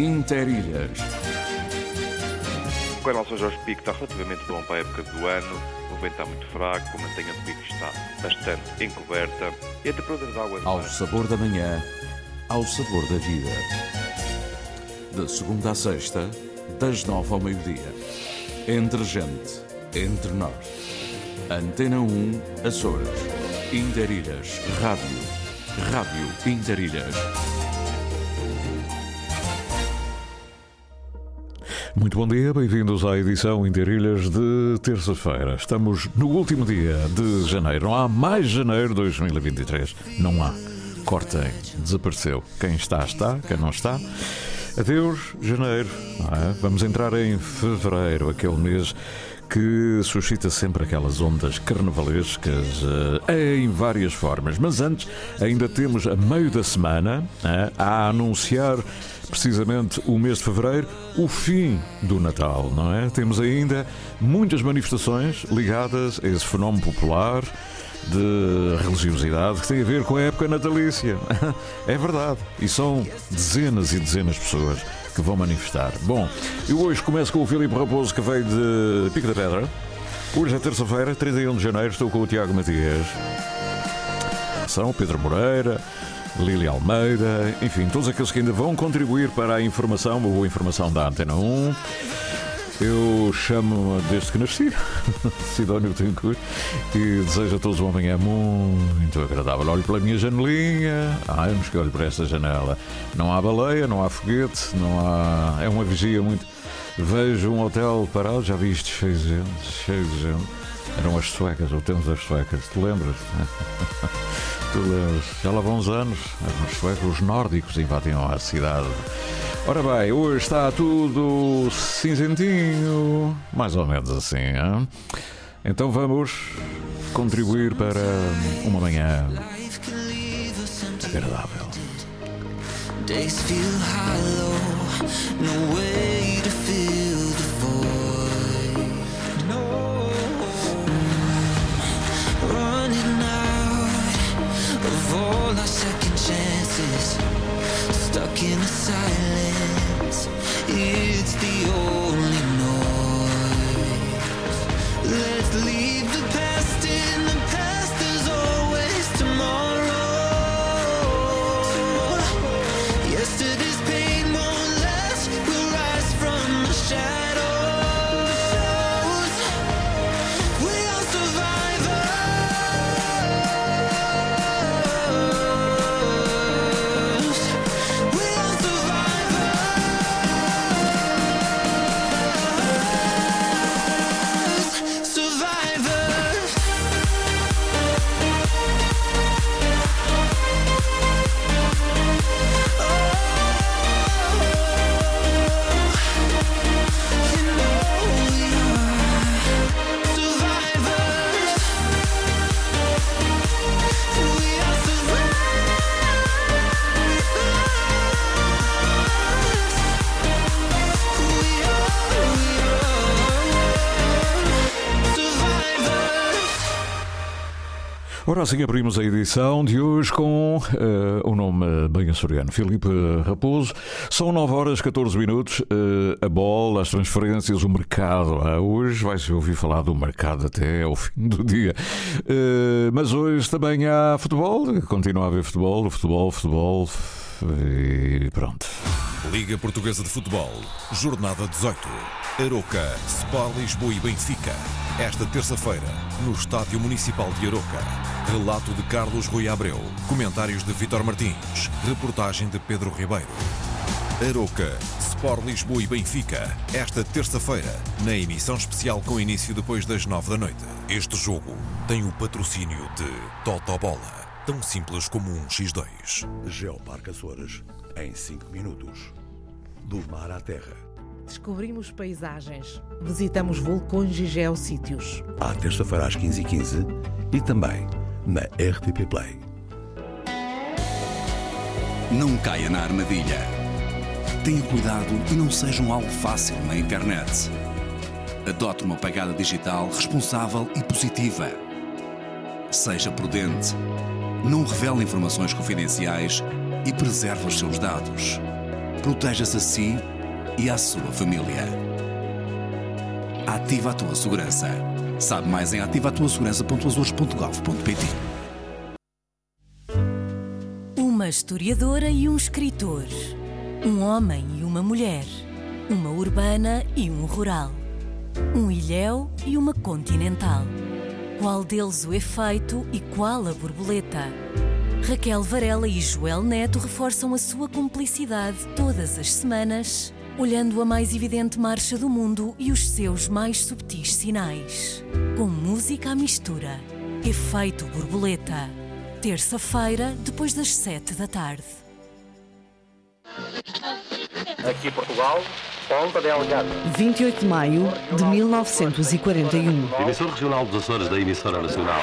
Interilhas. O canal São Jorge Pico está relativamente bom para a época do ano. O vento está muito fraco, a mantenha de pico está bastante encoberta e a temperatura da água... Ao sabor da manhã, ao sabor da vida. De segunda a sexta, das nove ao meio-dia. Entre gente, entre nós. Antena 1, Açores. Interilhas, Rádio. Rádio Interilhas. Muito bom dia, bem-vindos à edição Interilhas de terça-feira. Estamos no último dia de janeiro. Não há mais janeiro de 2023. Não há. Cortem, desapareceu. Quem está, está. Quem não está. Adeus, janeiro. É? Vamos entrar em fevereiro, aquele mês que suscita sempre aquelas ondas carnavalescas uh, em várias formas. Mas antes, ainda temos a meio da semana uh, a anunciar precisamente o mês de fevereiro, o fim do Natal, não é? Temos ainda muitas manifestações ligadas a esse fenómeno popular de religiosidade que tem a ver com a época natalícia. É verdade. E são dezenas e dezenas de pessoas que vão manifestar. Bom, eu hoje começo com o Filipe Raposo que veio de Pico da Pedra. Hoje é terça-feira, 31 de janeiro, estou com o Tiago Matias. São Pedro Moreira, Lili Almeida, enfim, todos aqueles que ainda vão contribuir para a informação, boa informação da Antena 1. Eu chamo desde que nasci, Sidónio Tencourt, e desejo a todos uma manhã muito agradável. Olho pela minha janelinha, ai, mas que olho para esta janela. Não há baleia, não há foguete, não há. É uma vigia muito. Vejo um hotel parado, já vi isto cheio de gente, cheio de gente. Eram as suecas, ou temos as suecas, te lembras? tu lembras? Já lá uns anos, os nórdicos invadiam a cidade. Ora bem, hoje está tudo cinzentinho, mais ou menos assim. Hein? Então vamos contribuir para uma manhã agradável. All our second chances, stuck in the silence. It's the only noise. Let's leave Ora, assim abrimos a edição de hoje com eh, o nome bem açoriano, Filipe Raposo. São 9 horas 14 minutos. eh, a bola, as transferências, o mercado. Ah, hoje vai-se ouvir falar do mercado até ao fim do dia. Eh, mas hoje também há futebol. Continua a haver futebol, futebol, futebol. E pronto. Liga Portuguesa de Futebol, Jornada 18. Aroca, Sport Lisboa e Benfica. Esta terça-feira, no Estádio Municipal de Aroca. Relato de Carlos Rui Abreu. Comentários de Vitor Martins. Reportagem de Pedro Ribeiro. Aroca, Sport Lisboa e Benfica. Esta terça-feira, na emissão especial com início depois das nove da noite. Este jogo tem o patrocínio de Totobola. Tão simples como um X2. Geoparque Açores, em 5 minutos. Do mar à terra. Descobrimos paisagens, visitamos vulcões e geossítios. À terça-feira às 15h15 e também na RTP Play. Não caia na armadilha. Tenha cuidado e não seja um alvo fácil na internet. Adote uma pegada digital responsável e positiva. Seja prudente. Não revele informações confidenciais e preserve os seus dados. Proteja-se a si e à sua família. Ativa a tua segurança. Sabe mais em ativatuasegurança.azores.gov.pt Uma historiadora e um escritor. Um homem e uma mulher. Uma urbana e um rural. Um ilhéu e uma continental. Qual deles o efeito e qual a borboleta? Raquel Varela e Joel Neto reforçam a sua cumplicidade todas as semanas, olhando a mais evidente marcha do mundo e os seus mais subtis sinais. Com música à mistura. Efeito borboleta. Terça-feira, depois das sete da tarde. Aqui Portugal, Ponta Delgada. 28 de maio de 1941. Emissor regional dos Açores da emissora nacional.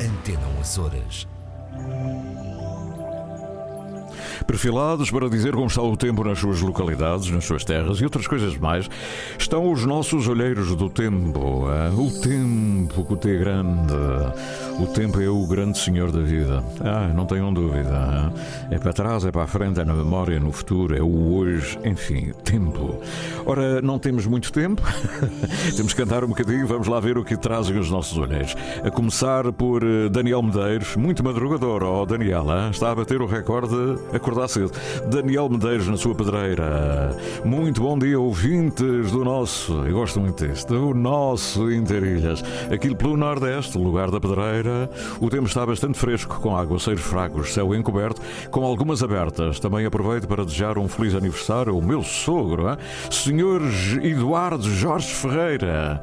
Antena 1 Açores. Perfilados para dizer como está o tempo nas suas localidades, nas suas terras e outras coisas mais, estão os nossos olheiros do tempo. ah, O tempo com o T grande. O tempo é o grande senhor da vida. Ah, não tenham dúvida. ah. É para trás, é para a frente, é na memória, é no futuro, é o hoje, enfim, tempo. Ora, não temos muito tempo. temos que cantar um bocadinho, vamos lá ver o que trazem os nossos olheiros. A começar por eh, Daniel Medeiros, muito madrugador, ó Daniel, ah, está a bater o recorde de cedo. Daniel Medeiros na sua pedreira. Muito bom dia, ouvintes do nosso, eu gosto muito deste, do nosso Interilhas. Aquilo pelo Nordeste, lugar da pedreira, o tempo está bastante fresco, com aguaceiros fracos, céu encoberto, com algumas abertas. Também aproveito para desejar um feliz aniversário ao meu sogro, hein? Senhor Eduardo Jorge Ferreira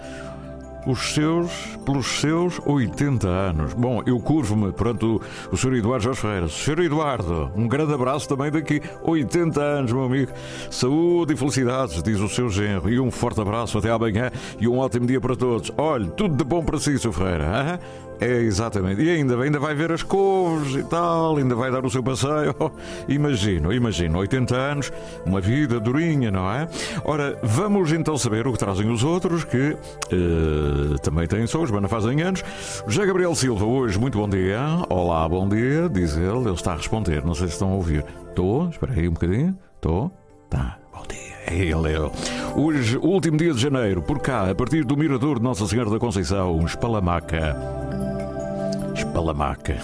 os seus, pelos seus 80 anos. Bom, eu curvo-me perante o, o Sr. Eduardo Jorge Ferreira. Sr. Eduardo, um grande abraço também daqui. 80 anos, meu amigo. Saúde e felicidades, diz o seu genro. E um forte abraço até amanhã e um ótimo dia para todos. Olhe, tudo de bom para si, Sr. Ferreira. hã? É, exatamente. E ainda, ainda vai ver as couves e tal, ainda vai dar o seu passeio. Imagino, imagino. 80 anos, uma vida durinha, não é? Ora, vamos então saber o que trazem os outros, que eh, também têm sons, mas não fazem anos. José Gabriel Silva, hoje, muito bom dia. Olá, bom dia, diz ele. Ele está a responder, não sei se estão a ouvir. Estou, espera aí um bocadinho. Estou, tá. Bom dia. É ele, é. Hoje, último dia de janeiro, por cá, a partir do Mirador de Nossa Senhora da Conceição, Espalamaca. Espalamaca.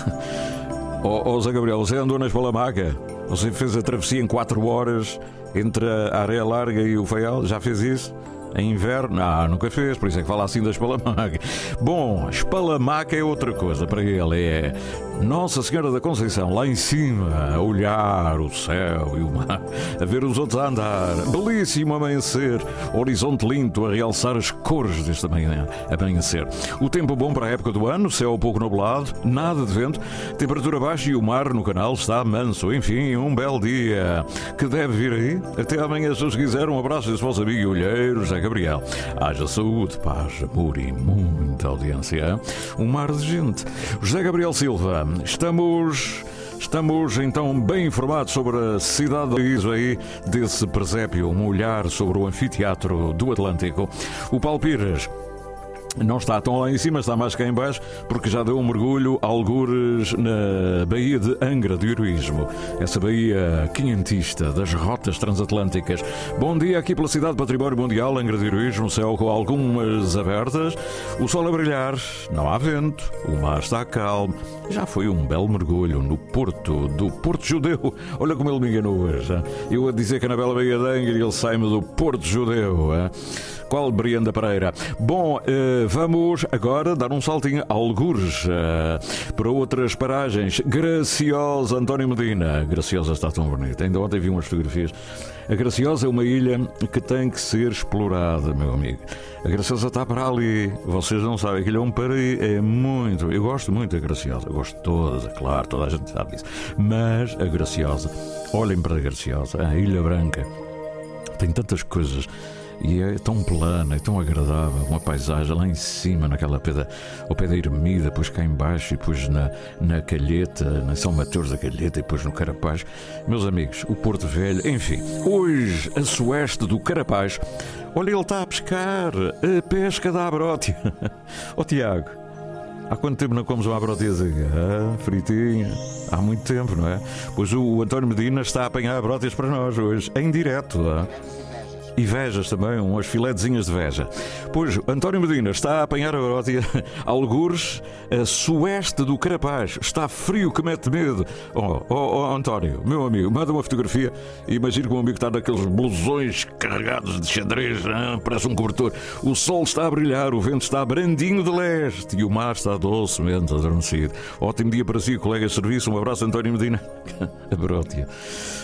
Ó oh, Zé Gabriel, você andou na Espalamaca? Você fez a travessia em 4 horas entre a Areia Larga e o Faial? Já fez isso? Em inverno? Não, nunca fez, por isso é que fala assim da Espalamaca. Bom, Espalamaca é outra coisa para ele, é Nossa Senhora da Conceição, lá em cima, a olhar o céu e o mar, a ver os outros a andar. Belíssimo amanhecer, horizonte lindo a realçar as cores deste amanhã- amanhecer. O tempo bom para a época do ano, céu pouco nublado, nada de vento, temperatura baixa e o mar no canal está manso. Enfim, um belo dia que deve vir aí. Até amanhã, se os quiser, um abraço desse vosso amigo olheiro, José Gabriel. Haja saúde, paz, amor e muita audiência. Um mar de gente. José Gabriel Silva, estamos. Estamos então bem informados sobre a cidade país aí, desse presépio, um olhar sobre o anfiteatro do Atlântico. O Paulo Pires não está tão lá em cima, está mais cá em baixo, porque já deu um mergulho, algures, na Baía de Angra do Heroísmo. Essa baía quinhentista das rotas transatlânticas. Bom dia aqui pela cidade Património Mundial, Angra do Heroísmo, céu com algumas abertas, o sol a brilhar, não há vento, o mar está calmo. Já foi um belo mergulho no porto do Porto Judeu. Olha como ele me enganou hoje. hein? Eu a dizer que na bela Baía de Angra ele sai-me do Porto Judeu. hein? Qual Brianda Pereira? Bom, uh, vamos agora dar um saltinho a algures uh, para outras paragens. Graciosa, António Medina. Graciosa está tão bonita. Ainda ontem vi umas fotografias. A Graciosa é uma ilha que tem que ser explorada, meu amigo. A Graciosa está para ali. Vocês não sabem, aquilo é um paraíso. É muito. Eu gosto muito da Graciosa. Eu gosto de todas, é claro, toda a gente sabe isso. Mas a Graciosa, olhem para a Graciosa, a Ilha Branca. Tem tantas coisas e é tão plana, é tão agradável, uma paisagem lá em cima, naquela pedra, ao pé da Ermida, depois cá embaixo, e depois na, na Calheta, na São Mateus da Calheta, e depois no Carapaz. Meus amigos, o Porto Velho, enfim, hoje a sueste do Carapaz, olha, ele está a pescar, a pesca da abrótia. Oh, Tiago, Há quanto tempo não comes uma abrotiazinha? Ah, fritinha. Há muito tempo, não é? Pois o, António Medina está a apanhar abrótias para nós hoje, em direto. Ah? E vejas também, umas filetezinhas de veja. Pois António Medina está a apanhar a Brótia, algures, a sueste do Carapaz. Está frio que mete medo. Oh, oh, oh, António, meu amigo, manda uma fotografia imagino que o amigo está naqueles blusões carregados de xadrez, hein? parece um cobertor. O sol está a brilhar, o vento está brandinho de leste e o mar está docemente adormecido. Ótimo dia para si, colega de serviço. Um abraço, António Medina. a Brótia.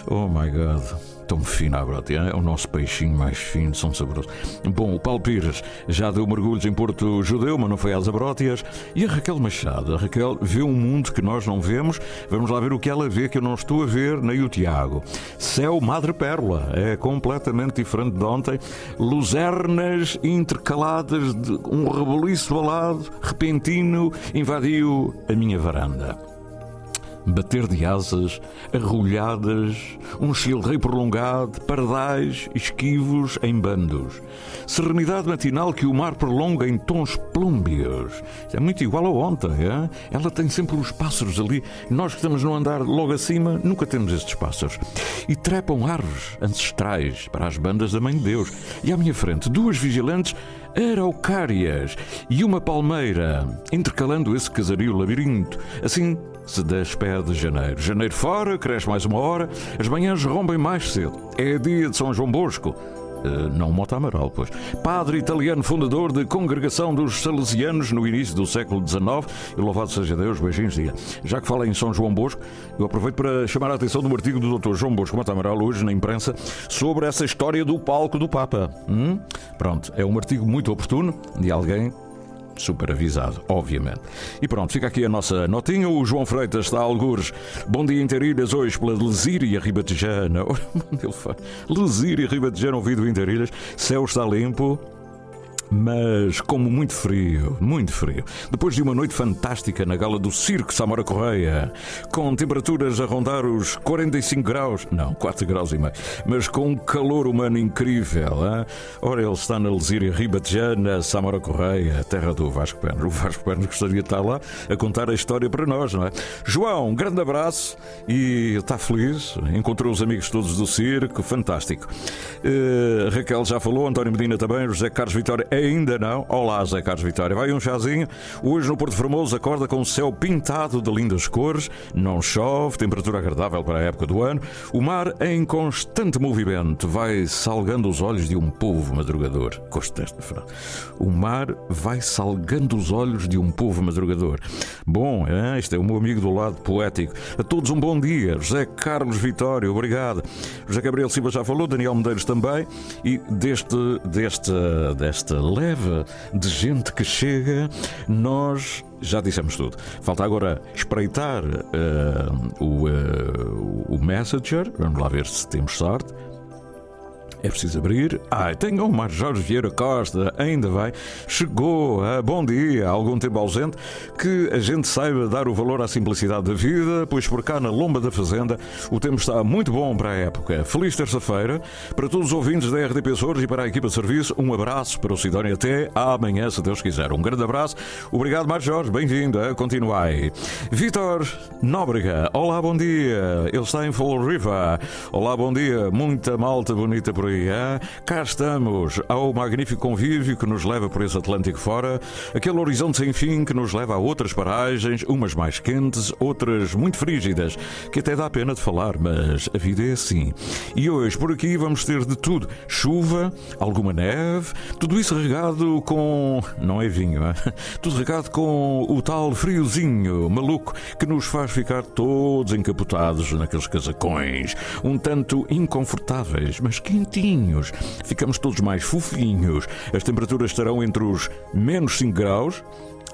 Oh my God tão fina a brotia. É o nosso peixinho mais fino, são saborosos. Bom, o Paulo Pires já deu mergulhos em Porto Judeu, mas não foi às abrótias. E a Raquel Machado? A Raquel vê um mundo que nós não vemos. Vamos lá ver o que ela vê, que eu não estou a ver, nem o Tiago. Céu Madre Pérola. É completamente diferente de ontem. Luzernas intercaladas de um reboliço balado repentino invadiu a minha varanda bater de asas, arrulhadas, um chilrei prolongado, pardais, esquivos em bandos. Serenidade matinal que o mar prolonga em tons plúmbios. É muito igual a ontem, é? Ela tem sempre os pássaros ali. Nós que estamos no andar logo acima, nunca temos estes pássaros. E trepam árvores ancestrais para as bandas da Mãe de Deus. E à minha frente, duas vigilantes araucárias e uma palmeira, intercalando esse casario labirinto. Assim se despede janeiro. Janeiro fora, cresce mais uma hora, as manhãs rompem mais cedo. É dia de São João Bosco. Uh, não Mota Amaral, pois. Padre italiano fundador de Congregação dos Salesianos no início do século XIX. E louvado seja Deus, beijinhos, dia. Já que fala em São João Bosco, eu aproveito para chamar a atenção de um artigo do Dr. João Bosco Mota Amaral, hoje na imprensa, sobre essa história do palco do Papa. Hum? Pronto, é um artigo muito oportuno de alguém super avisado, obviamente. E pronto, fica aqui a nossa notinha. O João Freitas está a algures. Bom dia Interilhas, hoje pela Lesíria Ribatejana. Lesíria Ribatejana, ouvido Interilhas. Céu está limpo mas como muito frio, muito frio. Depois de uma noite fantástica na gala do Circo Samora Correia, com temperaturas a rondar os 45 graus, não, 4 graus e meio, mas com um calor humano incrível. Hein? Ora, ele está na Lesíria Ribatejana, Samora Correia, terra do Vasco Pérez. O Vasco Pérez gostaria de estar lá a contar a história para nós, não é? João, um grande abraço e está feliz, encontrou os amigos todos do circo, fantástico. Uh, Raquel já falou, António Medina também, José Carlos Vitória Ainda não. Olá, Zé Carlos Vitória. Vai um chazinho. Hoje no Porto Formoso acorda com o céu pintado de lindas cores. Não chove, temperatura agradável para a época do ano. O mar em constante movimento vai salgando os olhos de um povo madrugador. Frase. O mar vai salgando os olhos de um povo madrugador. Bom, é, este é o meu amigo do lado poético. A todos um bom dia. José Carlos Vitória, obrigado. José Gabriel Silva já falou, Daniel Medeiros também. E deste, deste, desta leva de gente que chega, nós já dissemos tudo. Falta agora espreitar uh, o, uh, o Messenger. Vamos lá ver se temos sorte. É preciso abrir. Ai, tenho o Mar Jorge Vieira Costa, ainda vai. Chegou, ah, bom dia, algum tempo ausente. Que a gente saiba dar o valor à simplicidade da vida, pois por cá na Lomba da Fazenda o tempo está muito bom para a época. Feliz terça-feira para todos os ouvintes da RDP Açores e para a equipa de serviço. Um abraço para o Sidónia até amanhã, se Deus quiser. Um grande abraço. Obrigado, Mar Jorge. Bem-vindo. Continuai. Vitor Nóbrega. Olá, bom dia. Ele está em Fall River. Olá, bom dia. Muita malta bonita por aí foi. Hein? Cá estamos, ao magnífico convívio que nos leva por esse Atlântico fora, aquele horizonte sem fim que nos leva a outras paragens, umas mais quentes, outras muito frígidas, que até dá pena de falar, mas a vida é assim. E hoje, por aqui, vamos ter de tudo: chuva, alguma neve, tudo isso regado com. não é vinho, hein? tudo regado com o tal friozinho maluco que nos faz ficar todos encapotados naqueles casacões, um tanto inconfortáveis, mas quentinhos. Ficamos todos mais fofinhos. As temperaturas estarão entre os menos 5 graus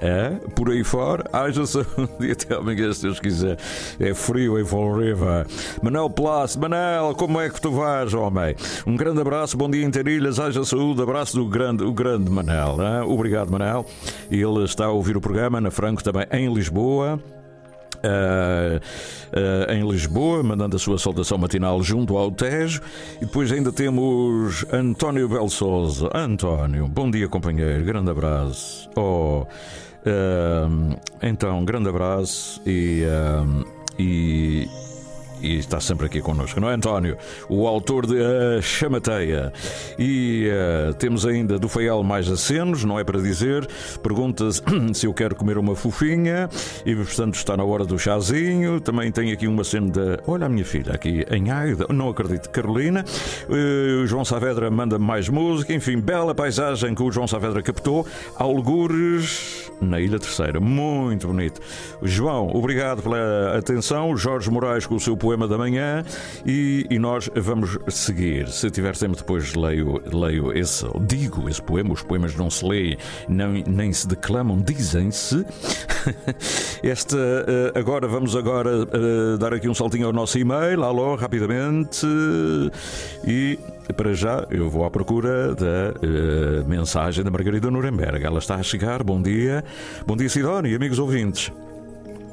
é, por aí fora, haja saúde e até amanhã, se Deus quiser. É frio em Fall River. Manel Plácido, Manel, como é que tu vais, homem? Um grande abraço, bom dia em Terilhas, haja saúde, abraço do grande, o grande Manel. É? Obrigado, Manel. Ele está a ouvir o programa na Franco também em Lisboa. Uh, em Lisboa, mandando a sua saudação matinal junto ao Tejo. E depois ainda temos António Belsosa. António, bom dia, companheiro. Grande abraço. Oh, uh, então, grande abraço e. e e está sempre aqui connosco, não é, António? O autor de A Chamateia. E uh, temos ainda do Feial mais acenos, não é para dizer. Pergunta-se se eu quero comer uma fofinha e, portanto, está na hora do chazinho. Também tem aqui uma cena de. Olha a minha filha aqui em Águeda, não acredito, Carolina. Uh, João Saavedra manda mais música, enfim, bela paisagem que o João Saavedra captou. Algures na Ilha Terceira, muito bonito. João, obrigado pela atenção. Jorge Moraes com o seu poema poema da manhã e, e, nós vamos seguir. Se tiver tempo, depois leio, leio esse, digo esse poema. Os poemas não se leem, nem, nem se declamam, dizem-se. Esta, eh, agora, vamos agora uh, dar aqui um saltinho ao nosso e-mail. Alô, rapidamente. E para já eu vou à procura da uh, mensagem da Margarida Nuremberg. Ela está a chegar. Bom dia. Bom dia, Sidónia, amigos ouvintes.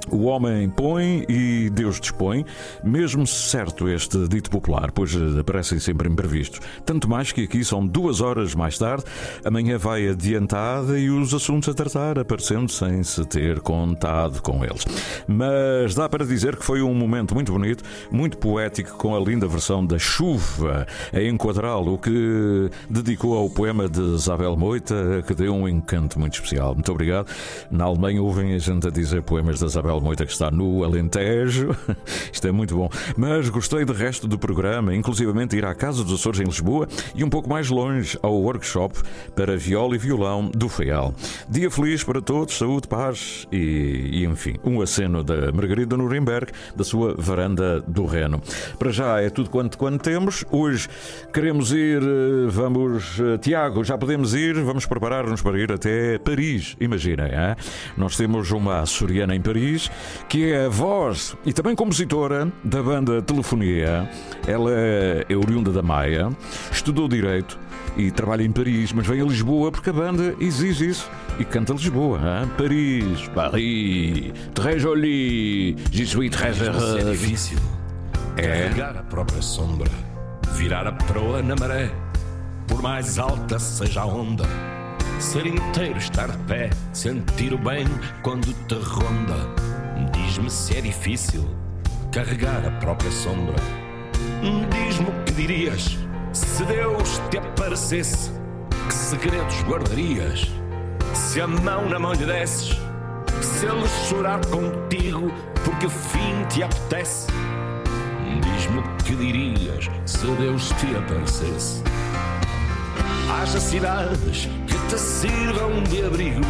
O homem põe e Deus dispõe, mesmo certo este dito popular, pois aparecem sempre imprevistos. Tanto mais que aqui são duas horas mais tarde, amanhã vai adiantada e os assuntos a tratar aparecendo sem se ter contado com eles. Mas dá para dizer que foi um momento muito bonito, muito poético, com a linda versão da chuva a enquadrá-lo, que dedicou ao poema de Isabel Moita, que deu um encanto muito especial. Muito obrigado. Na Alemanha ouvem a gente a dizer poemas de Isabel Isabel Moita, que está no Alentejo. Isto é muito bom. Mas gostei do resto do programa, inclusivamente ir à Casa dos Açores em Lisboa e um pouco mais longe ao workshop para viola e violão do Feial. Dia feliz para todos, saúde, paz e, e enfim, um aceno da Margarida Nuremberg, da sua varanda do Reno. Para já é tudo quanto, quanto temos. Hoje queremos ir, eh, vamos, eh, Tiago, já podemos ir, vamos preparar-nos para ir até Paris. Imaginem, hein? nós temos uma açoriana em Paris que é a voz e também compositora da banda Telefonia. Ela é oriunda da Maia, estudou Direito e trabalha em Paris, mas vem a Lisboa porque a banda exige isso e canta Lisboa. Hein? Paris, Paris, très joli, je suis très heureux. É difícil é. carregar a própria sombra, virar a proa na maré, por mais alta seja a onda. Ser inteiro, estar de pé, sentir o bem quando te ronda Diz-me se é difícil carregar a própria sombra. Diz-me o que dirias se Deus te aparecesse. Que segredos guardarias se a mão na mão lhe desses? Se ele chorar contigo porque fim te apetece? Diz-me o que dirias se Deus te aparecesse. Haja cidades te sirvam de abrigo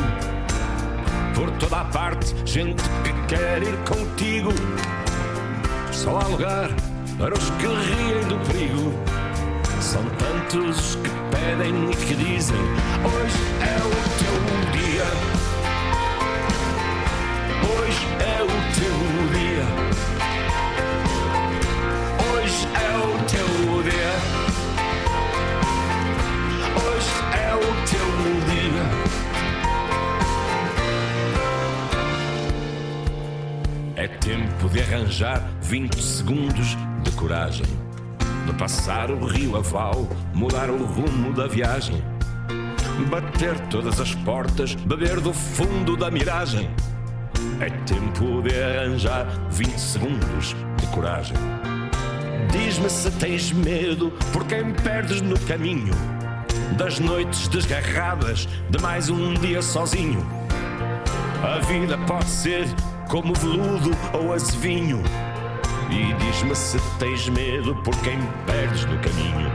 por toda a parte, gente que quer ir contigo. Só há lugar para os que riem do perigo. São tantos os que pedem e que dizem: Hoje é o teu dia. Hoje é o teu dia. Hoje é o teu tempo de arranjar 20 segundos de coragem. De passar o rio aval, mudar o rumo da viagem. Bater todas as portas, beber do fundo da miragem. É tempo de arranjar 20 segundos de coragem. Diz-me se tens medo por quem perdes no caminho das noites desgarradas de mais um dia sozinho. A vida pode ser como veludo ou azevinho. E diz-me se tens medo por quem perdes no caminho.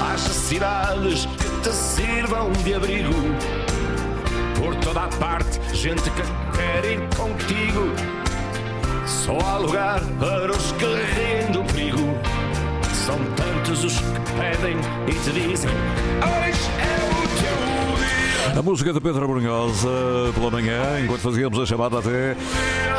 Haja cidades que te sirvam de abrigo. Por toda a parte, gente que quer ir contigo. Só há lugar para os que riem do perigo. São tantos os que pedem e te dizem: Hoje é o. A música de Pedro Brunhosa pela manhã, enquanto fazíamos a chamada até,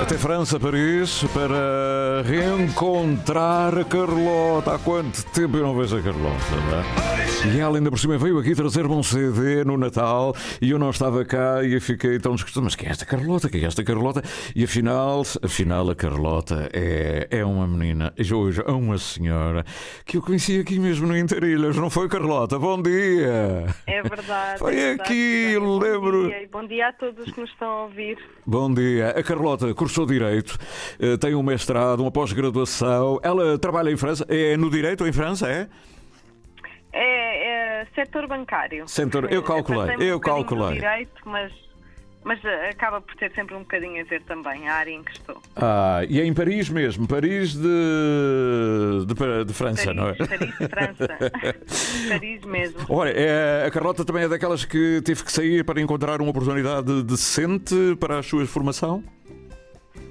até França, Paris, para reencontrar a Carlota. Há quanto tempo eu não vejo a Carlota, não é? E ela ainda por cima veio aqui trazer-me um CD no Natal e eu não estava cá e eu fiquei tão desgostoso. Mas quem é esta Carlota? Quem é esta Carlota? E afinal, afinal a Carlota é, é uma menina, hoje é uma senhora que eu conheci aqui mesmo no Interilhas, não foi Carlota? Bom dia! É verdade. Foi é verdade. aqui, Bom lembro. dia, e bom dia a todos que nos estão a ouvir. Bom dia. A Carlota cursou Direito, eh, tem um mestrado, uma pós-graduação. Ela trabalha em França. É no Direito em França, é? É, é setor bancário. Setor- eu calculei, eu um calculei. direito, mas, mas eh, acaba por ter sempre um bocadinho a ver também a área em que estou. Ah, e é em Paris mesmo. Paris de, de, de França, Paris, não é? Paris, França. Paris mesmo. Olha, é- a Carlota também é daquelas que teve que sair para encontrar uma oportunidade decente para a sua formação?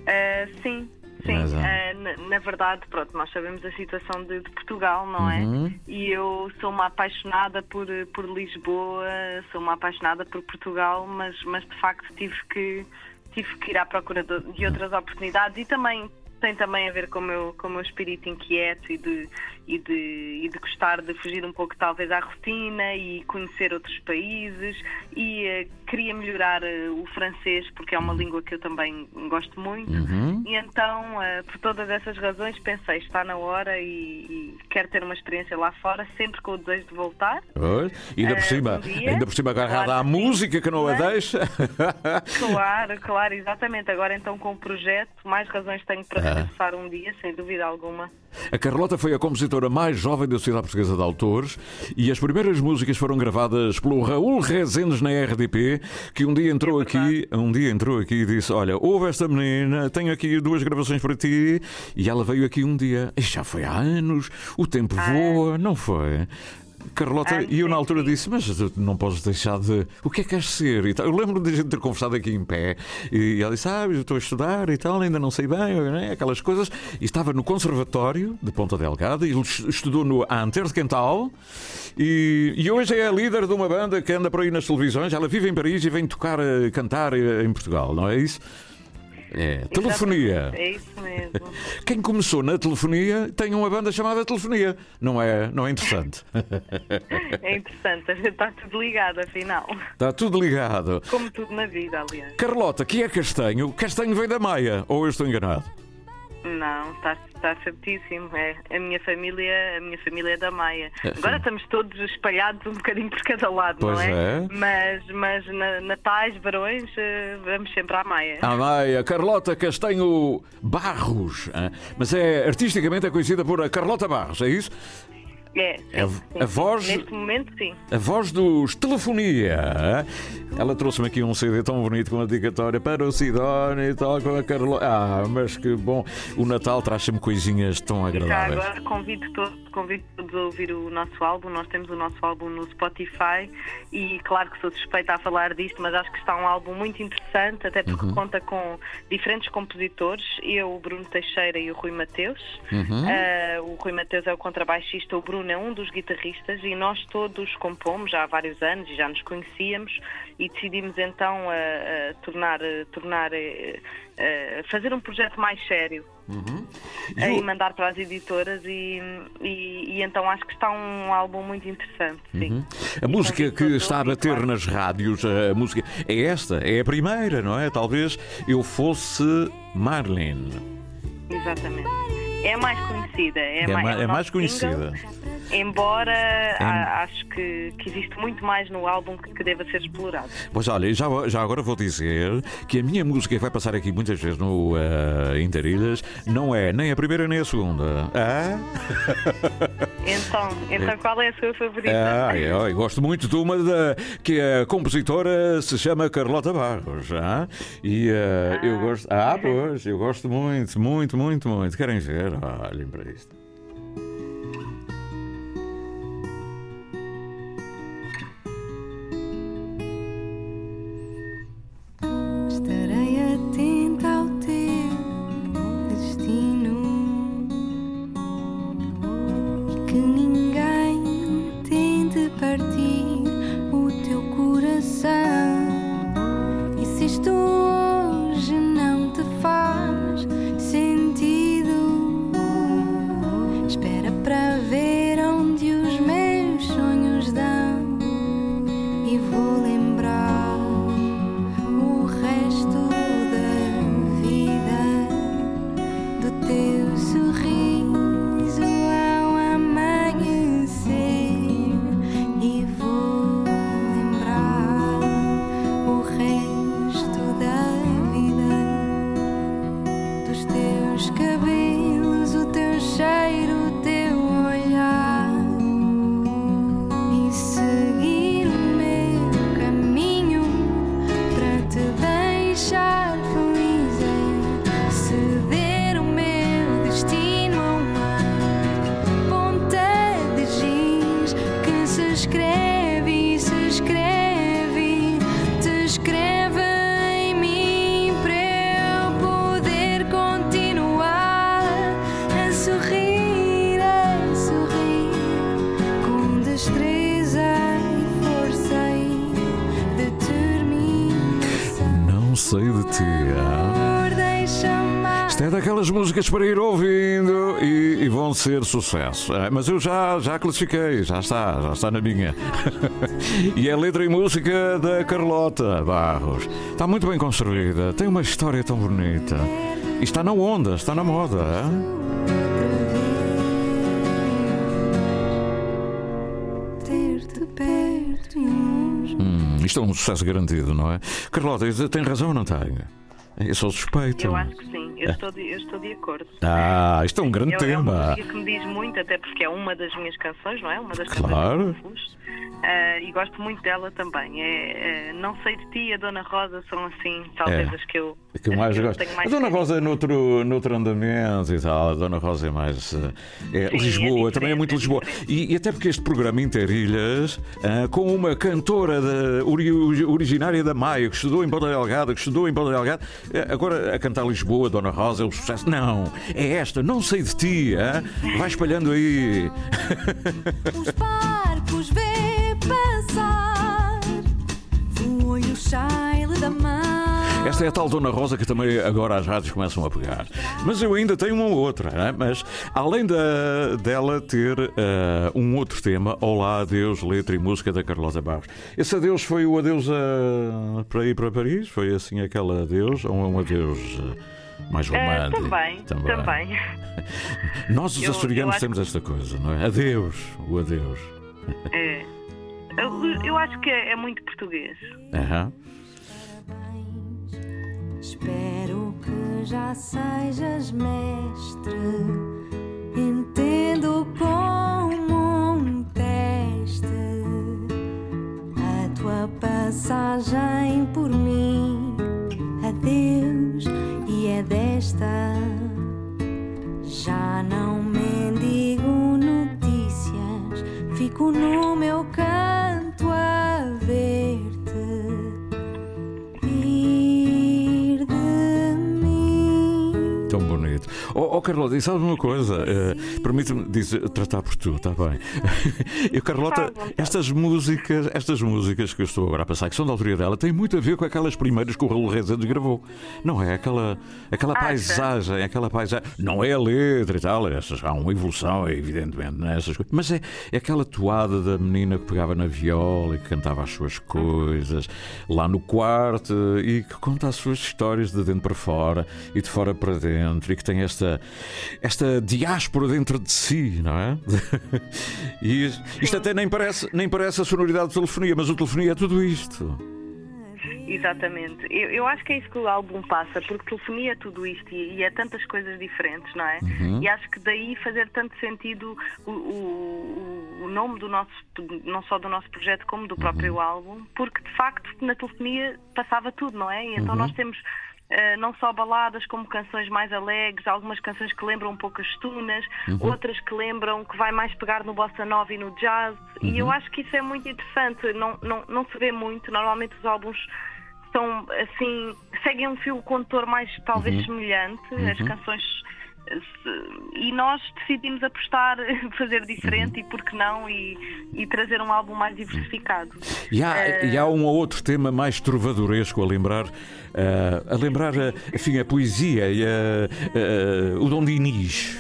Eh, sim, sim. Mas, ah. Eh, na, na verdade, pronto, nós sabemos a situação de, de Portugal, não é? Uhum. E eu sou uma apaixonada por, por Lisboa, sou uma apaixonada por Portugal, mas, mas de facto tive que, tive que ir à procura de, de outras oportunidades e também tem também a ver com o meu, com o meu espírito inquieto e de, e, de, e de gostar de fugir um pouco talvez à rotina e conhecer outros países e eh, queria melhorar eh, o francês porque é uma língua que eu também gosto muito Uhum. e então eh, por todas essas razões pensei está na hora e, e quero ter uma experiência lá fora sempre com o desejo de voltar Pois, ainda por cima, um ainda por cima agarrada Claro à sim. música que não a deixa. Claro, claro, exatamente. Agora então com o projeto, mais razões tenho para Ah. regressar um dia, sem dúvida alguma. A Carlota foi a compositora mais jovem da Sociedade Portuguesa de Autores e as primeiras músicas foram gravadas pelo Raul Rezendes na RDP, que um dia entrou aqui, um dia entrou aqui e disse: "Olha, ouve esta menina, tenho aqui duas gravações para ti". E ela veio aqui um dia, e já foi há anos, o tempo voa, não foi? Carlota, Ah, e eu na altura disse, mas não podes deixar de. O que é que queres ser? E tal. Eu lembro de a gente ter conversado aqui em pé e ela disse, ah, eu estou a estudar e tal, ainda não sei bem, né? aquelas coisas. E estava no Conservatório de Ponta Delgada, e estudou no Anter de Quental e, e hoje é a líder de uma banda que anda por aí nas televisões. Ela vive em Paris e vem tocar, eh, cantar eh, em Portugal, não é isso? É, telefonia. É isso mesmo. Quem começou na telefonia tem uma banda chamada Telefonia. Não é, não é interessante? É interessante, está tudo ligado, afinal. Está tudo ligado. Como tudo na vida, aliás. Carlota, que é castanho? Castanho vem da Maia, ou eu estou enganado? Não, está, está certíssimo. É, a minha família, a minha família é da Maia. É, Agora estamos todos espalhados um bocadinho por cada lado, Pois não é? é. Mas, mas na, natais, varões, eh, vamos sempre à Maia. A Maia, Carlota Castanho Barros. Mas é artisticamente é conhecida por a Carlota Barros, é isso? É, sim, A- sim, a voz- Neste momento, sim. A voz dos Telefonia. Ela trouxe-me aqui um CD tão bonito com uma dedicatória para o Sidónio e tal, com a Carlota. Ah, mas que bom. O Natal traz sempre coisinhas tão Já agradáveis. agora convido todos, convido todos a ouvir o nosso álbum. Nós temos o nosso álbum no Spotify e claro que sou suspeita a falar disto, mas acho que está um álbum muito interessante, até porque Uhum. conta com diferentes compositores, eu, o Bruno Teixeira e o Rui Mateus. Uhum. Ah, o Rui Mateus é o contrabaixista, o Bruno é um dos guitarristas e nós todos compomos já há vários anos e já nos conhecíamos e decidimos então a, a tornar, a tornar eh, eh, fazer um projeto mais sério E e mandar para as editoras e, e, e então acho que está um álbum muito interessante. Uhum. A música que está a bater nas rádios, a música é esta, é a primeira, não é? Talvez eu fosse Marlene. Exatamente. É mais conhecida. É, É mais, ma- é é mais nosso single. conhecida. embora a- acho que, que existe muito mais no álbum que, que deva ser explorado. Pois olha, já, já agora vou dizer que a minha música que vai passar aqui muitas vezes no uh, Interilhas não é nem a primeira nem a segunda. Ah? Então, então qual é a sua favorita? Ah, eu, eu gosto muito de uma da, que a compositora se chama Carlota Barros. Ah? E uh, eu gosto. Ah, pois, eu gosto muito, muito, muito, muito. Querem ver? Olhem para é daquelas músicas para ir ouvindo e, e vão ser sucesso. Ah, mas eu já, já classifiquei, já está, já está na minha. e é letra e música da Carlota Barros. Está muito bem construída, tem uma história tão bonita. E está na onda, está na moda. longe. Hum, isto é um sucesso garantido, não é? Carlota, tem razão ou não tem? Eu sou suspeito. Eu acho que sim, eu estou de, eu estou de acordo. Ah, isto é um grande É, é uma tema. música que me diz muito, até porque é uma das minhas canções, não é? Uma das Claro. canções que. Ah, e gosto muito dela também. É, é, não sei de ti e a Dona Rosa são assim, talvez É. as que eu, que mais que eu gosto. mais a Dona. Rosa é noutro, noutro andamento e tal. A Dona Rosa é mais. eh, É, Sim, é Lisboa, também é muito é Lisboa. E, e até porque este programa Interilhas, ah, com uma cantora da- ori- originária da Maia, que estudou em Ponta Delgada, que estudou em Ponta Delgada, eh, agora a cantar Lisboa, Dona Rosa, é o sucesso. Não, é esta, não sei de ti. ah? Vai espalhando aí. Os barcos vê passar, foi o chile da mar. Esta é a tal Dona Rosa que também agora as rádios começam a pegar. Mas eu ainda tenho uma outra. hein? Mas além da, dela ter eh, um outro tema, Olá, Adeus, letra e música da Carlota Barros. Esse adeus foi o adeus a, para ir para Paris? Foi assim aquela adeus? Ou um adeus eh, mais Ah, romântico? também, também. Nós, os Eu- açorianos, temos esta coisa, não é? Adeus, o adeus. É. Eu, eu acho que é, é muito português. Aham. Espero que já sejas mestre. Entendo como um teste a tua passagem por mim. Adeus, desta. Já não mendigo notícias, fico no meu canto Oh, oh Carlota, e sabes uma coisa? Eh, Permite-me tratar por tu, está bem? Eu, Carlota, estas músicas, estas músicas que eu estou agora a passar, que são da autoria dela, têm muito a ver com aquelas primeiras que o Raul Rezendes gravou. Não é? Aquela, aquela paisagem, aquela paisagem. Não é a letra e tal, essas, há uma evolução, evidentemente, nessas coisas. Mas é, é aquela toada da menina que pegava na viola e que cantava as suas coisas lá no quarto e que conta as suas histórias de dentro para fora e de fora para dentro e que tem esta esta, esta diáspora dentro de si, não é? E isto até nem parece, nem parece a sonoridade de telefonia, mas o telefonia é tudo isto. Exatamente. Eu, eu acho que é isso que o álbum passa, porque telefonia é tudo isto e, e é tantas coisas diferentes, não é? Uhum. E acho que daí fazer tanto sentido o, o, o nome do nosso, não só do nosso projeto, como do próprio álbum, porque de facto na telefonia passava tudo, não é? E então Uhum. nós temos. Eh, não só baladas como canções mais alegres, algumas canções que lembram um pouco as tunas, Uhum. outras que lembram que vai mais pegar no bossa nova e no jazz, e eu Uhum. acho que isso é muito interessante, não, não, não se vê muito, normalmente os álbuns são assim, seguem um fio condutor mais talvez Uhum. semelhante, as Uhum. canções e nós decidimos apostar, fazer diferente e por que não e, e trazer um álbum mais diversificado. E há, Eh, e há um ou outro tema mais trovadoresco a lembrar, eh, a lembrar eh, enfim, a poesia e a- eh, o Dom Dinis.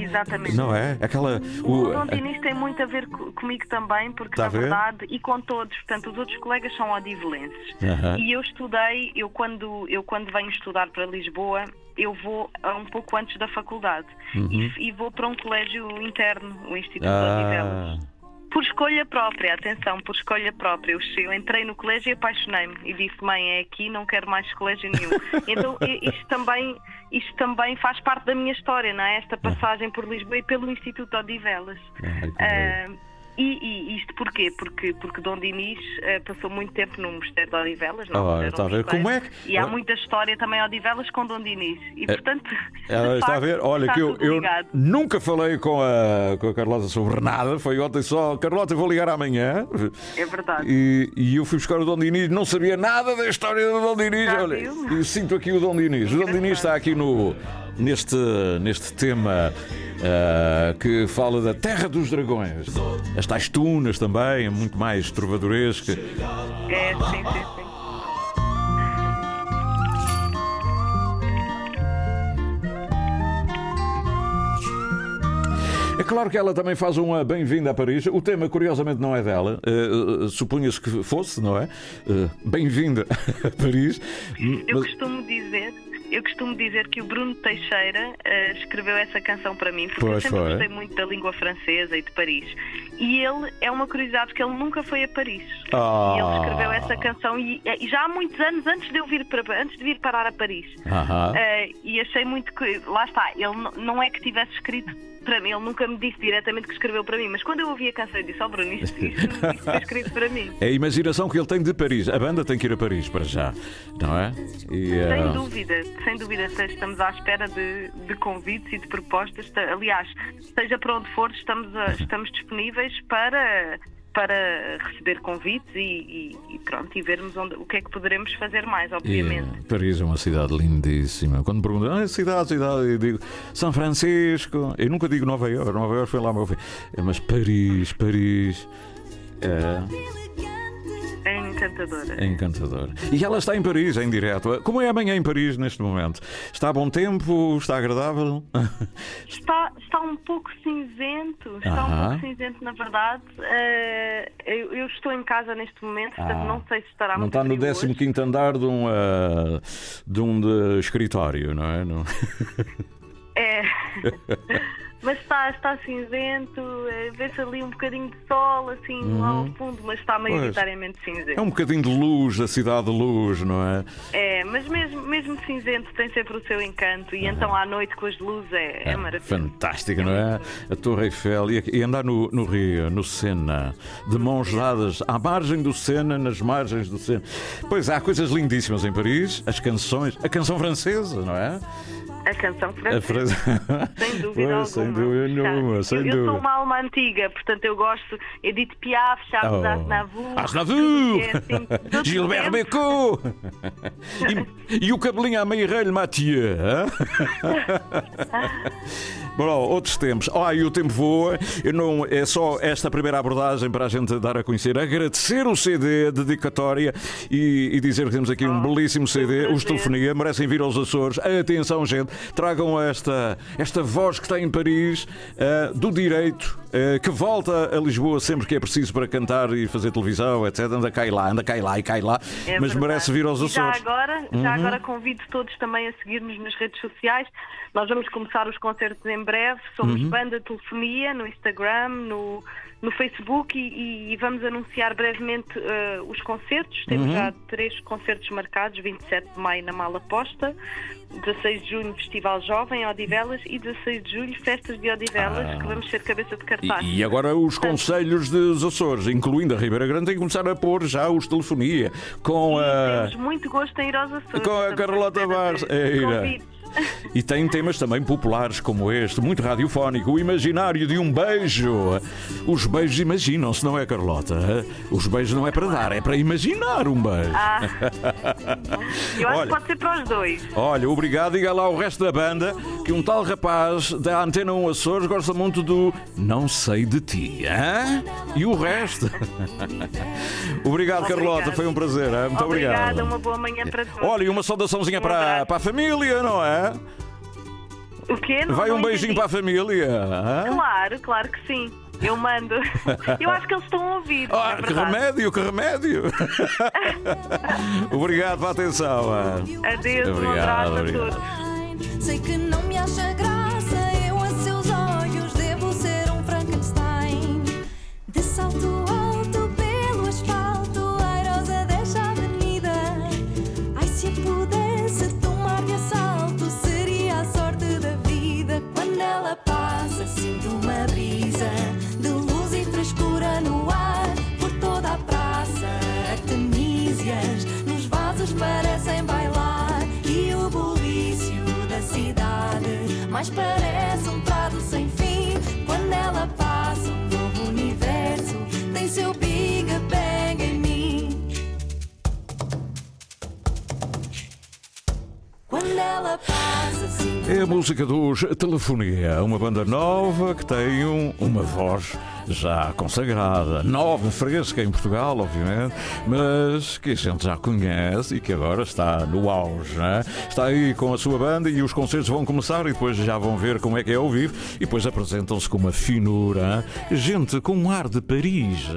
Exatamente. Não é? Aquela. O o- Dom Dinis tem muito a ver co- comigo também, porque Tá a na ver? verdade, e com todos, portanto, os outros colegas são odivelenses. Aham. E eu estudei, eu quando, eu quando venho estudar para Lisboa, eu vou um pouco antes da faculdade Uhum. e, e vou para um colégio interno, o Instituto Ah. Odivelas. Por escolha própria, atenção, por escolha própria. Eu, entrei no colégio e apaixonei-me e disse, mãe, é aqui, não quero mais colégio nenhum. então isto também, isto também faz parte da minha história, não é? Esta passagem por Lisboa e pelo Instituto Odivelas. Ah, e, e isto porquê? Porque, porque Dom Dinis ah, passou muito tempo no Mosteiro de Odivelas, não um está a ver? Como é que- E há muita história também a Odivelas com Dom Dinis. E É- portanto. Ela de está a facto, ver? Olha, que eu, eu nunca falei com a, com a Carlota sobre nada. Foi ontem só. Carlota, eu vou ligar amanhã. É verdade. E, e eu fui buscar o Dom Dinis, não sabia nada da história do Dom Dinis. Já Olha, viu? e sinto aqui o Dom Dinis. O Dom Dinis está aqui no, neste, neste tema ah, que fala da Terra dos Dragões. As tais tunas também, muito mais trovadoresca. É, sim, sim, sim. É claro que ela também faz uma bem-vinda a Paris. O tema, curiosamente, não é dela. Uh, uh, Supunha-se que fosse, não é? Uh, bem-vinda a Paris. Eu Mas- costumo dizer, eu costumo dizer que o Bruno Teixeira eh, escreveu essa canção para mim, porque eu Pois sempre foi. gostei muito da língua francesa e de Paris. E ele é uma curiosidade porque ele nunca foi a Paris. Ah. E ele escreveu essa canção e, e já há muitos anos antes de eu vir para antes de vir parar a Paris. Eh, e achei muito que lá está, ele não é que tivesse escrito para mim, ele nunca me disse diretamente que escreveu para mim, mas quando eu ouvi a canção eu disse, ó Bruno, isto, isto, isto foi escrito para mim. É a imaginação que ele tem de Paris. A banda tem que ir a Paris para já, não é? E, Sem uh, dúvida, sem dúvida, estamos à espera de, de convites e de propostas. Aliás, seja para onde for, estamos, a- estamos disponíveis para, para receber convites e, e- e pronto, e vermos onde, o que é que poderemos fazer mais, e, obviamente. Paris é uma cidade lindíssima. Quando me perguntam, ah, cidade, cidade, eu digo São Francisco. Eu nunca digo Nova Iorque, Nova Iorque foi lá meu filho. É, Mas Paris, Paris. É, Encantadora. é encantador. E ela está em Paris, em direto. Como é amanhã em Paris neste momento? Está bom tempo? Está agradável? Está, está um pouco cinzento, está Aham. um pouco cinzento, na verdade. Eh, eu, eu estou em casa neste momento, portanto Ah. não sei se estará Não muito está no frio hoje. 15 andar de um, ah, de um de escritório, não é? Não. É. mas está, está cinzento, eh, vê-se ali um bocadinho de sol, assim, lá ao Uhum. fundo, mas está maioritariamente cinzento. É um bocadinho de luz, da cidade de luz, não é? É, mas mesmo, mesmo cinzento tem sempre o seu encanto e então à noite com as luzes é, é maravilhoso. Fantástica, não é? A Torre Eiffel e, e andar no, no Rio, no Sena, de mãos dadas, à margem do Sena, nas margens do Sena. Pois há coisas lindíssimas em Paris, as canções, a canção francesa, não é? A canção A francesa. Fran- Sem dúvida Pois, alguma. sem dúvida nenhuma, sem eu, eu sou dúvida. uma alma antiga, portanto eu gosto Edith Piaf, Charles Oh. Aznavour. Aznavour! tudo que é assim, Gilbert. Becot! E, e o cabelinho à meia-relho Mathieu. Bom, outros tempos. Ah, e o tempo voa. Eu não, é só esta primeira abordagem para a gente dar a conhecer. Agradecer o CD, a dedicatória e, e dizer que temos aqui um belíssimo CD. Os Telefonia merecem vir aos Açores. Atenção, gente. Tragam esta, esta voz que está em Paris uh, do direito, uh, que volta a Lisboa sempre que é preciso para cantar e fazer televisão, etc. Anda cá e lá, anda cá e lá e cai lá, É mas verdade. merece vir aos E Já Açores. agora, Uhum. já agora convido todos também a seguir-nos nas redes sociais. Nós vamos começar os concertos em breve. Somos Uhum. Banda Telefonia no Instagram, no, no Facebook e, e vamos anunciar brevemente eh, os concertos. Temos Uhum. já três concertos marcados: 27 de maio na Mala Posta, 16 de junho Festival Jovem em Odivelas e 16 de julho Festas de Odivelas, Ah. que vamos ser cabeça de cartaz. E, e agora os conselhos dos Açores, incluindo a Ribeira Grande, têm que começar a pôr já os telefonia com a. Temos muito gosto em ir aos Açores. Com a Carlota Barros. Eira. convites. E tem temas também populares como este, muito radiofónico, o imaginário de um beijo. Os beijos imaginam-se, não é, Carlota? Os beijos não é para dar, é para imaginar um beijo. Ah. Eu acho Olha. que pode ser para os dois. Olha, obrigado. Diga lá ao resto da banda que um tal rapaz da Antena 1 Açores gosta muito do Não Sei de Ti. Hã? E o resto? obrigado, Carlota. Obrigada. Foi um prazer. Muito Obrigada, obrigado. uma boa manhã para todos. Olha, e uma saudaçãozinha Um para, para a família, não é? O quê? Não- Vai não um beijinho entendi. para a família. hã? Claro, claro que sim. Eu mando. Eu acho que eles estão a ouvir. Ah, é que remédio, que remédio! Obrigado pela atenção. Adeus, um Obrigado, abraço a obrigado. todos. Sei que não me acha graça, mais parece um prado sem fim. Quando ela passa, um novo universo tem seu Big Bang em mim. Quando ela passa, sinto É a música dos Telefonia, uma banda nova que tem um- uma voz já consagrada, nova, fresca em Portugal, obviamente, mas que a gente já conhece e que agora está no auge. né? Está aí com a sua banda e os concertos vão começar e depois já vão ver como é que é ao vivo e depois apresentam-se com uma finura, gente com um ar de Paris.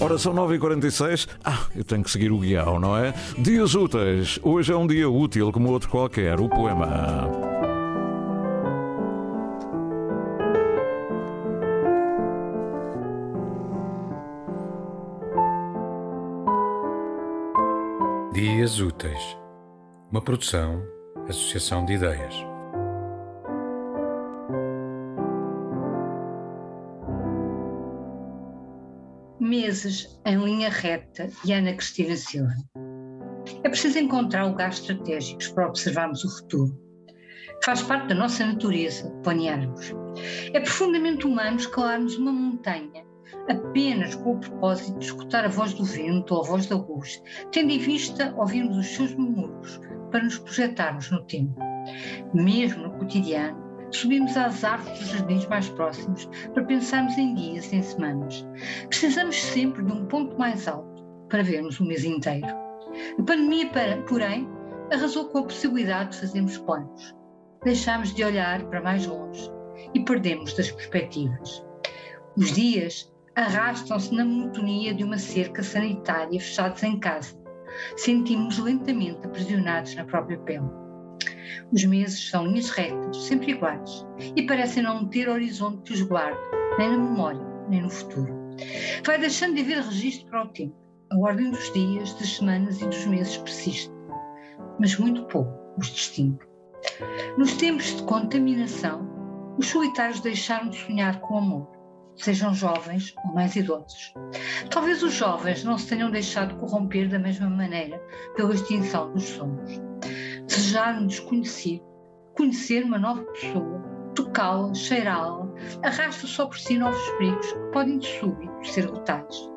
Ora, são 9h46. Ah, eu tenho que seguir o guião, não é? Dias úteis. Hoje é um dia útil como outro qualquer. O poema. Dias Úteis, uma produção, associação de ideias. Meses em linha reta e Ana Cristina Silva. É preciso encontrar lugares estratégicos para observarmos o futuro. Faz parte da nossa natureza planearmos. É profundamente humano escalarmos uma montanha apenas com o propósito de escutar a voz do vento ou a voz da luz, tendo em vista ouvirmos os seus murmúrios para nos projetarmos no tempo. Mesmo no cotidiano, subimos às árvores dos jardins mais próximos para pensarmos em dias, em semanas. Precisamos sempre de um ponto mais alto para vermos o mês inteiro. A pandemia, porém, arrasou com a possibilidade de fazermos planos. Deixámos de olhar para mais longe e perdemos das perspectivas. Os dias arrastam-se na monotonia de uma cerca sanitária fechados em casa. Sentimos lentamente aprisionados na própria pele. Os meses são linhas retas, sempre iguais, e parecem não ter horizonte que os guarde, nem na memória, nem no futuro. Vai deixando de haver registro para o tempo. A ordem dos dias, das semanas e dos meses persiste, mas muito pouco os distingue. Nos tempos de contaminação, os solitários deixaram de sonhar com amor, sejam jovens ou mais idosos. Talvez os jovens não se tenham deixado corromper da mesma maneira pela extinção dos sonhos. Desejar um desconhecido, conhecer uma nova pessoa, tocá-la, cheirá-la, arrasta só por si novos perigos que podem de súbito ser letais.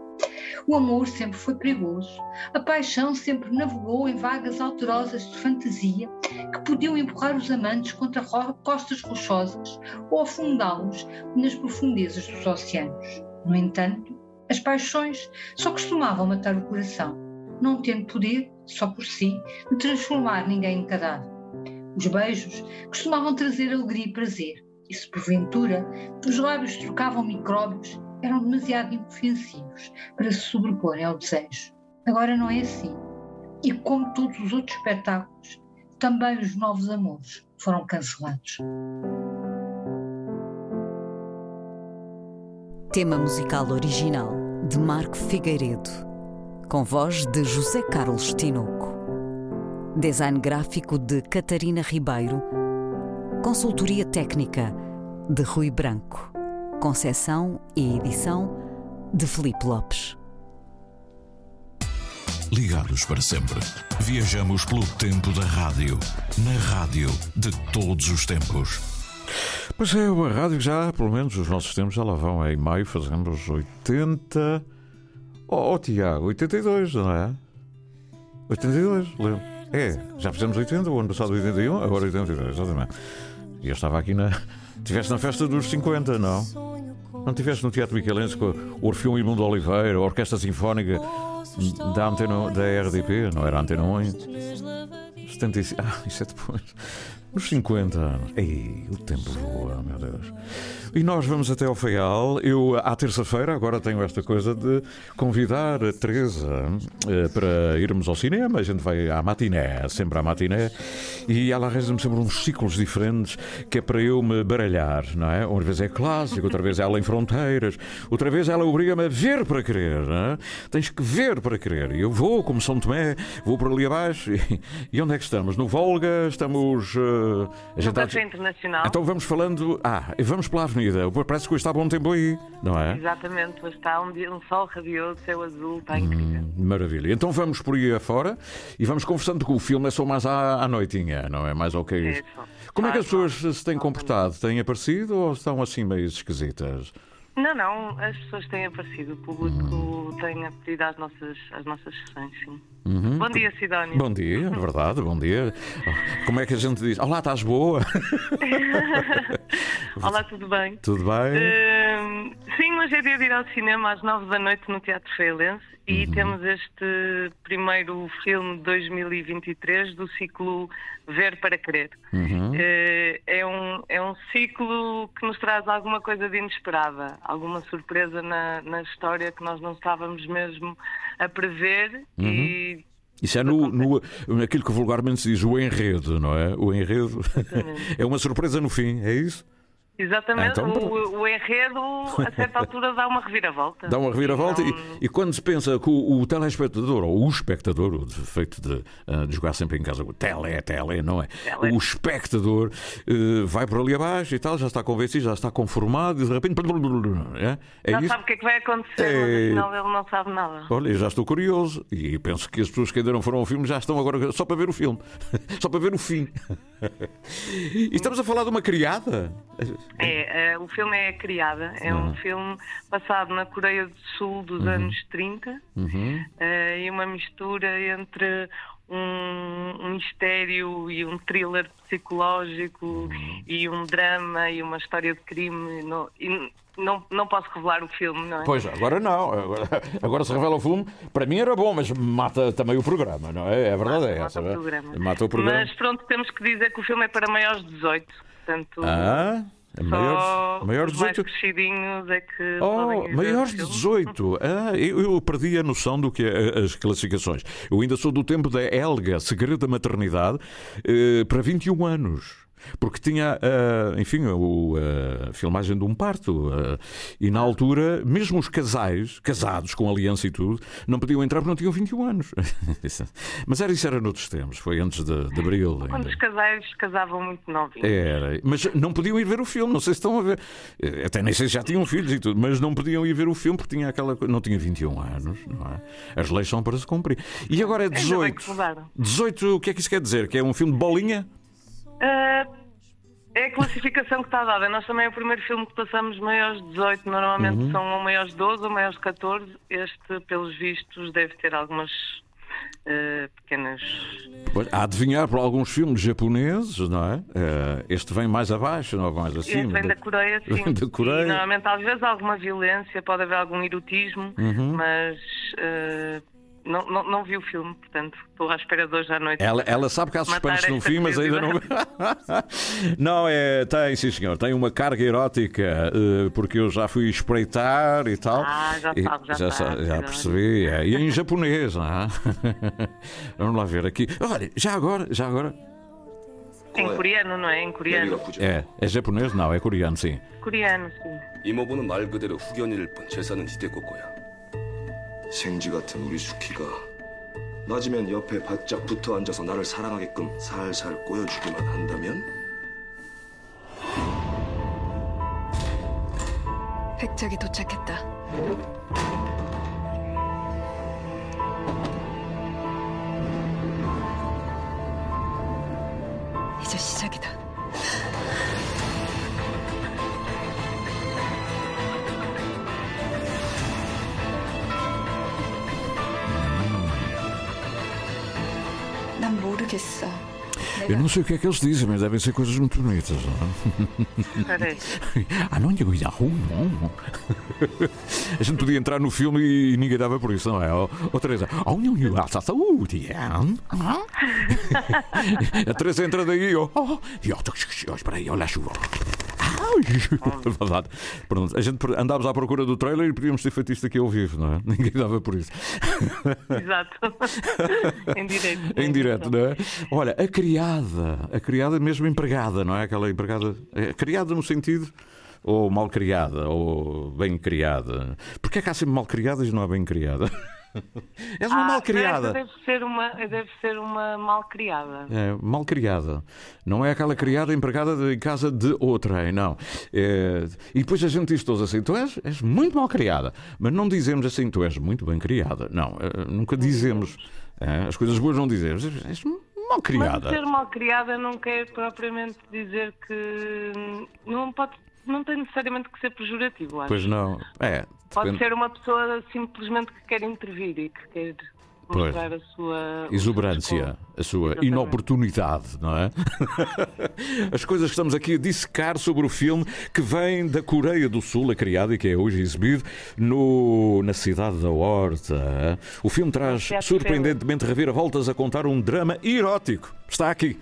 O amor sempre foi perigoso. A paixão sempre navegou em vagas alterosas de fantasia que podiam empurrar os amantes contra costas rochosas ou afundá-los nas profundezas dos oceanos. No entanto, as paixões só costumavam matar o coração, não tendo poder, só por si, de transformar ninguém em cadáver. Os beijos costumavam trazer alegria e prazer, e se porventura os lábios trocavam micróbios, eram demasiado inofensivos para se sobreporem ao desejo. Agora não é assim. E como todos os outros espetáculos, também os novos amores foram cancelados. Tema musical original de Marco Figueiredo, com voz de José Carlos Tinoco. Design gráfico de Catarina Ribeiro. Consultoria técnica de Rui Branco. Concessão e edição de Felipe Lopes. Ligados para sempre. Viajamos pelo tempo da rádio. Na rádio de todos os tempos. Pois é, a rádio já, pelo menos os nossos tempos já lá vão. Em maio fazemos 80. Oh, oh Tiago, 82, não é? 82, lembro. É, já fizemos 80, o ano passado 81, agora 82, exatamente. E eu estava aqui na. Estiveste na festa dos 50, não? Não estiveste no Teatro Michelense com o Orfeão Imundo Oliveira, a Orquestra Sinfónica da, antena, da RDP, não era Antena 1? 75. Ah, isso é depois. Nos 50 anos. Ei, o tempo voa, meu Deus. E nós vamos até ao Feial. Eu, à terça-feira, agora tenho esta coisa de convidar a Teresa eh, para irmos ao cinema. A gente vai à matiné, sempre à matiné. E ela arranja-me sempre uns ciclos diferentes que é para eu me baralhar, não é? Uma vez é clássico, outra vez ela em fronteiras, outra vez ela obriga-me a ver para querer, não é? Tens que ver para querer. E eu vou, como São Tomé, vou por ali abaixo. E, e onde é que estamos? No Volga? Estamos. A No está- Internacional. Então vamos falando. Ah, vamos pela avenida. Parece que hoje está bom tempo aí, não é? Exatamente, hoje está um, dia, um sol radioso, céu azul, está incrível. Hum, Maravilha. Então vamos por aí afora e vamos conversando que o filme é só mais à, à noitinha, não é? Mais ao que é. Como é que as pessoas se têm comportado? Têm aparecido ou estão assim meio esquisitas? Não, não, as pessoas têm aparecido, o público tem apetido às nossas, às nossas sessões, sim. Uhum. Bom dia, Sidónio. Bom dia, é verdade, bom dia. Como é que a gente diz? Olá, estás boa? Olá, tudo bem? Tudo bem? Hum, sim, hoje é dia de ir ao cinema às nove da noite no Teatro Feilense e Uhum. temos este primeiro filme de 2023 do ciclo Ver para Querer. Uhum. Eh, É um, é um ciclo que nos traz alguma coisa de inesperada, alguma surpresa na, na história que nós não estávamos mesmo a prever Uhum. e Isso é no, no, naquilo que vulgarmente se diz o enredo, não é? O enredo é uma surpresa no fim, é isso? Exatamente Então, o, o enredo a certa altura dá uma reviravolta. Dá uma reviravolta e, e quando se pensa que o, o telespectador, ou o espectador, o defeito de, ah, de jogar sempre em casa, o tele, tele, não é? Tele. O espectador eh, vai por ali abaixo e tal, já está convencido, já está conformado e de repente. É, é Já isso? sabe o que é que vai acontecer, É. mas afinal ele não sabe nada. Olha, eu já estou curioso e penso que as pessoas que ainda não foram ao filme já estão agora só para ver o filme, só para ver o fim. E estamos a falar de uma criada? É, eh, o filme é Criada, é um Uhum. filme passado na Coreia do Sul dos Uhum. anos 30 Uhum. eh, e uma mistura entre um, um mistério e um thriller psicológico Uhum. e um drama e uma história de crime. Não, e não, não posso revelar o filme, não é? Pois, agora não. Agora, agora se revela o filme. Para mim era bom, mas mata também o programa, não é? A verdade é essa. Mata o é? programa. Mata o programa. Mas pronto, temos que dizer que o filme é para maiores de 18. Portanto, Ah, é maiores, maiores os de mais 18. crescidinhos é que Oh, maiores de filme. 18. Ah, eu, eu perdi a noção do que é as classificações. Eu ainda sou do tempo da Helga, Segredo da Maternidade, eh, para 21 anos. Porque tinha, ah, enfim, o, ah, a filmagem de um parto. ah, e na altura, mesmo os casais, casados com aliança e tudo, não podiam entrar porque não tinham 21 anos. Mas era isso, era noutros tempos. Foi antes de, de Abril. Quando ainda. os casais casavam muito novinhos. Era, mas não podiam ir ver o filme, não sei se estão a ver. Eh, Até nem sei se já tinham filhos e tudo, mas não podiam ir ver o filme porque tinha aquela coisa. Não tinha 21 anos, não é? As leis são para se cumprir. E agora é Ainda bem 18. que mudaram. 18, o que é que isso quer dizer? Que é um filme de bolinha? Ah, é a classificação que está dada. Nós também é o primeiro filme que passamos maiores de 18. Normalmente Uhum. são ou maiores de 12 ou maiores de 14. Este, pelos vistos, deve ter algumas ah, pequenas. Pois, A adivinhar por alguns filmes japoneses, não é? Eh, Este vem mais abaixo, não mais Este acima. vem da Coreia, sim. Vem da Coreia. E, normalmente, às vezes, há alguma violência, pode haver algum erotismo, Uhum. mas ah, Não, não, não vi o filme, portanto, estou à espera de hoje à noite. Ela, ela sabe que há Matar suspeitos no esta fim, mas ainda não. não, é. Tem, sim, senhor. Tem uma carga erótica, eh, porque eu já fui espreitar e tal. Ah, já E- sabe, já já, sabe, sa- já já. percebi. é. E em japonês, não é? Vamos lá ver aqui. Olha, já agora, já agora. Em coreano, não é? Em coreano. É, é japonês? Não, é coreano, sim. Coreano, sim. 이모부는 말 그대로 후견일 뿐 재산은 이대꼬꼬야. 생쥐 같은 우리 수키가 낮이면 옆에 바짝 붙어 앉아서 나를 사랑하게끔 살살 꼬여주기만 한다면 백작이 도착했다. 이제 시작이다. Eu não sei o que é que eles dizem, mas devem ser coisas muito bonitas, não é? Parece. Ah, não, não. A gente podia entrar no filme e ninguém dava por isso, não é? Ou, ou Teresa, oh, não, não, ah, uh, a saúde. A Teresa entra daí e oh, oh, oh, oh, espera aí, olha a chuva. Verdade. Pronto, a gente andámos à procura do trailer e podíamos ter feito isto aqui ao vivo, não é? Ninguém dava por isso. Exato. em direito. Em direto, não é? Olha, a criada, a criada mesmo empregada, não é? Aquela empregada. É, criada no sentido. Ou mal criada, ou bem criada. Porquê é que há sempre mal criadas e não há bem criada? És uma Ah, mal criada. Deve ser uma, deve ser uma mal criada. É, mal criada. Não é aquela criada empregada de- em casa de outrem, não. É, e depois a gente diz todos assim: tu és, és muito mal criada. Mas não dizemos assim: tu és muito bem criada. Não, eh, nunca dizemos. É, as coisas boas não dizemos. És mal Mas criada. ser mal criada não quer propriamente dizer que não pode, não tem necessariamente que ser pejorativo, acho. Pois não. É. Pode depende- ser uma pessoa simplesmente que quer intervir e que quer Pois. mostrar a sua Exuberância, a sua Exatamente. inoportunidade, não é? As coisas que estamos aqui a dissecar sobre o filme que vem da Coreia do Sul, a criada e que é hoje exibido no, na cidade da Horta. O filme traz surpreendentemente reviravoltas a contar um drama erótico. Está aqui.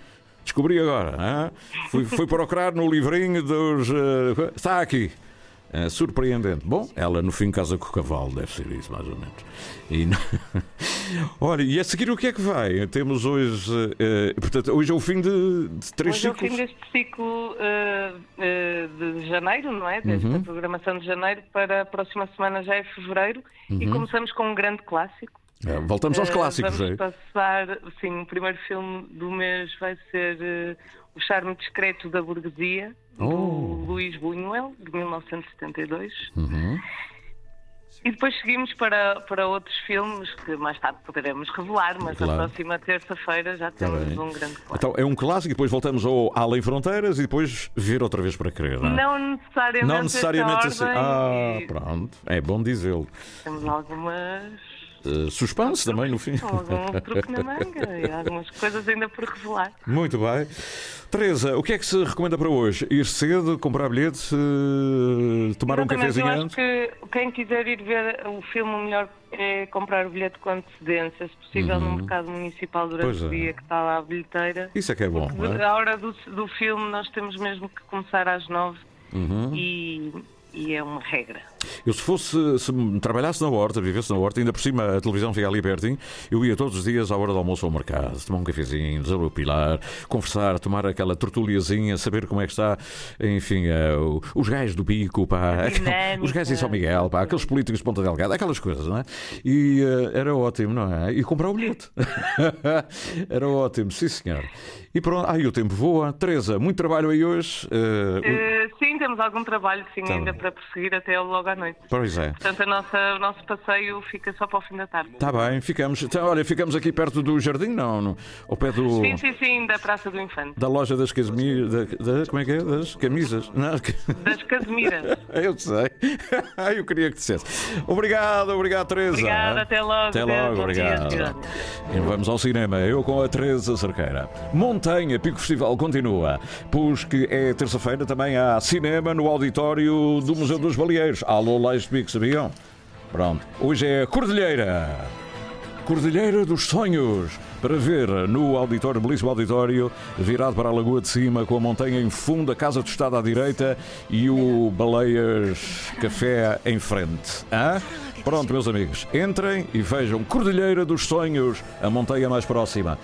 Descobri agora. hã? Fui, fui procurar no livrinho dos. eh, está aqui. É surpreendente. Bom, ela no fim casa com o cavalo, deve ser isso, mais ou menos. E não- Olha, e a seguir o que é que vai? Temos hoje. eh, portanto, hoje é o fim de, de três Hoje é o ciclos. fim deste ciclo eh, de janeiro, não é? Desta Uhum. programação de janeiro para a próxima semana já é fevereiro e Uhum. começamos com um grande clássico. É, voltamos aos Eh, clássicos, Vamos é? passar, sim, o primeiro filme do mês vai ser eh, O Charme Discreto da Burguesia, Oh. do Luís Buñuel, de 1972. Uhum. E depois seguimos para, para outros filmes que mais tarde poderemos revelar, mas Claro. na próxima terça-feira já Tá temos um grande clássico. Então é um clássico e depois voltamos ao Além Fronteiras e depois ver outra vez para querer, não é? Não necessariamente, Não necessariamente assim. Ah, pronto. É bom dizê-lo. Temos algumas. Eh, suspense também no fim. algum truque na manga e algumas coisas ainda por revelar. Muito bem. Teresa, o que é que se recomenda para hoje? Ir cedo, comprar bilhete, eh, tomar um Exatamente, cafezinho eu acho antes? que quem quiser ir ver o filme, o melhor é comprar o bilhete com antecedência, se possível no Uhum. mercado municipal durante Pois é. o dia que está lá a bilheteira. Isso é que é bom, é? A hora do, do filme nós temos mesmo que começar às nove Uhum. e, e é uma regra. Eu se fosse, se trabalhasse na horta, vivesse na horta, ainda por cima a televisão fica ali pertinho, eu ia todos os dias à hora do almoço ao mercado, tomar um cafezinho, desaropilar, conversar, tomar aquela tortulhazinha, saber como é que está, enfim, o- os gajos do bico, pá, os gajos em São Miguel, pá, aqueles políticos de Ponta Delgada, aquelas coisas, não é? E eh, era ótimo, não é? E comprar o bilhete. era ótimo, sim senhor. E pronto, aí o tempo voa. Teresa, muito trabalho aí hoje. eh, Eh, sim, temos algum trabalho sim, Tá ainda bem. para prosseguir até logo à noite. Pois é. Portanto, a nossa, o nosso passeio fica só para o fim da tarde. Está bem, ficamos. Então, olha, ficamos aqui perto do jardim, não? no- ao pé do. Sim, sim, sim, da Praça do Infante. Da loja das camisas. Da, da- como é que é? Das camisas? Não, Das Casemiras. eu sei. eu queria que dissesse. Obrigado, obrigado, Teresa. Obrigada, até logo. Até Deus, logo, dia, obrigado. E vamos ao cinema, eu com a Teresa Cerqueira. Montanha, Pico Festival continua, pois que é terça-feira também há cinema no auditório do Museu dos Baleeiros. Alô, este pico, sabiam? Pronto, hoje é Cordilheira. Cordilheira dos Sonhos, para ver no auditório, belíssimo auditório, virado para a Lagoa de Cima, com a montanha em fundo, a Casa Tostada à direita e o Baleias Café em frente. Hã? Pronto, meus amigos, entrem e vejam Cordilheira dos Sonhos, a montanha mais próxima.